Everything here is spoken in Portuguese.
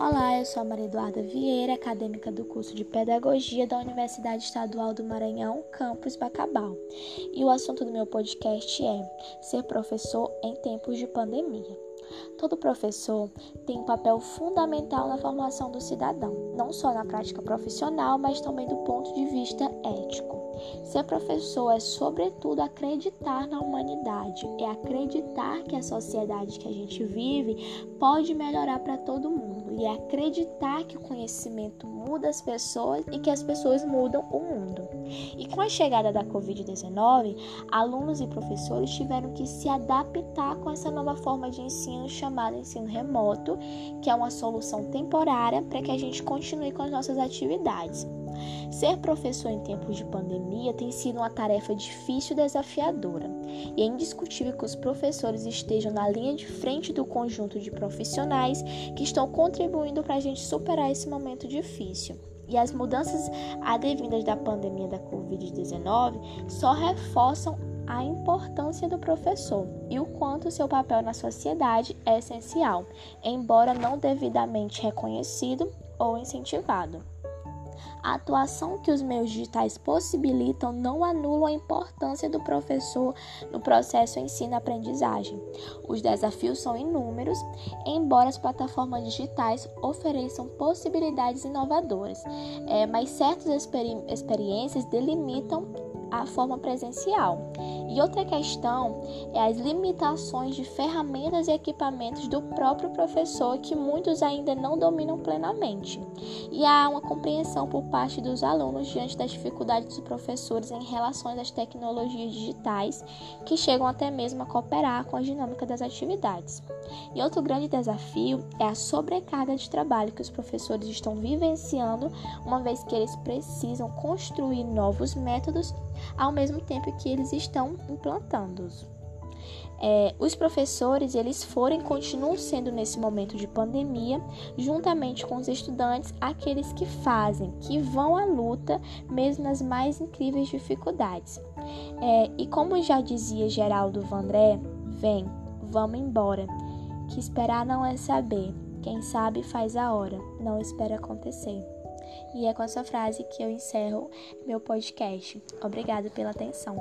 Olá, eu sou a Maria Eduarda Vieira, acadêmica do curso de Pedagogia da Universidade Estadual do Maranhão, campus Bacabal. E o assunto do meu podcast é Ser professor em tempos de pandemia. Todo professor tem um papel fundamental na formação do cidadão, não só na prática profissional, mas também do ponto de vista ético. Ser professor é, sobretudo, acreditar na humanidade, é acreditar que a sociedade que a gente vive pode melhorar para todo mundo, e é acreditar que o conhecimento muda as pessoas e que as pessoas mudam o mundo. E com a chegada da Covid-19, alunos e professores tiveram que se adaptar com essa nova forma de ensino chamada ensino remoto, que é uma solução temporária para que a gente continue com as nossas atividades. Ser professor em tempos de pandemia tem sido uma tarefa difícil e desafiadora, e é indiscutível que os professores estejam na linha de frente do conjunto de profissionais que estão contribuindo para a gente superar esse momento difícil. E as mudanças advindas da pandemia da Covid-19 só reforçam a importância do professor e o quanto seu papel na sociedade é essencial, embora não devidamente reconhecido ou incentivado. A atuação que os meios digitais possibilitam não anula a importância do professor no processo ensino-aprendizagem. Os desafios são inúmeros, embora as plataformas digitais ofereçam possibilidades inovadoras, é, mas certas experi experiências delimitam a forma presencial. E outra questão é as limitações de ferramentas e equipamentos do próprio professor que muitos ainda não dominam plenamente. E há uma compreensão por parte dos alunos diante das dificuldades dos professores em relação às tecnologias digitais que chegam até mesmo a cooperar com a dinâmica das atividades. E outro grande desafio é a sobrecarga de trabalho que os professores estão vivenciando, uma vez que eles precisam construir novos métodos ao mesmo tempo que eles estão implantando-os. É, os professores, eles foram e continuam sendo nesse momento de pandemia, juntamente com os estudantes, aqueles que fazem, que vão à luta, mesmo nas mais incríveis dificuldades. É, e como já dizia Geraldo Vandré, vem, vamos embora, que esperar não é saber, quem sabe faz a hora, não espera acontecer. E é com essa frase que eu encerro meu podcast. Obrigada pela atenção.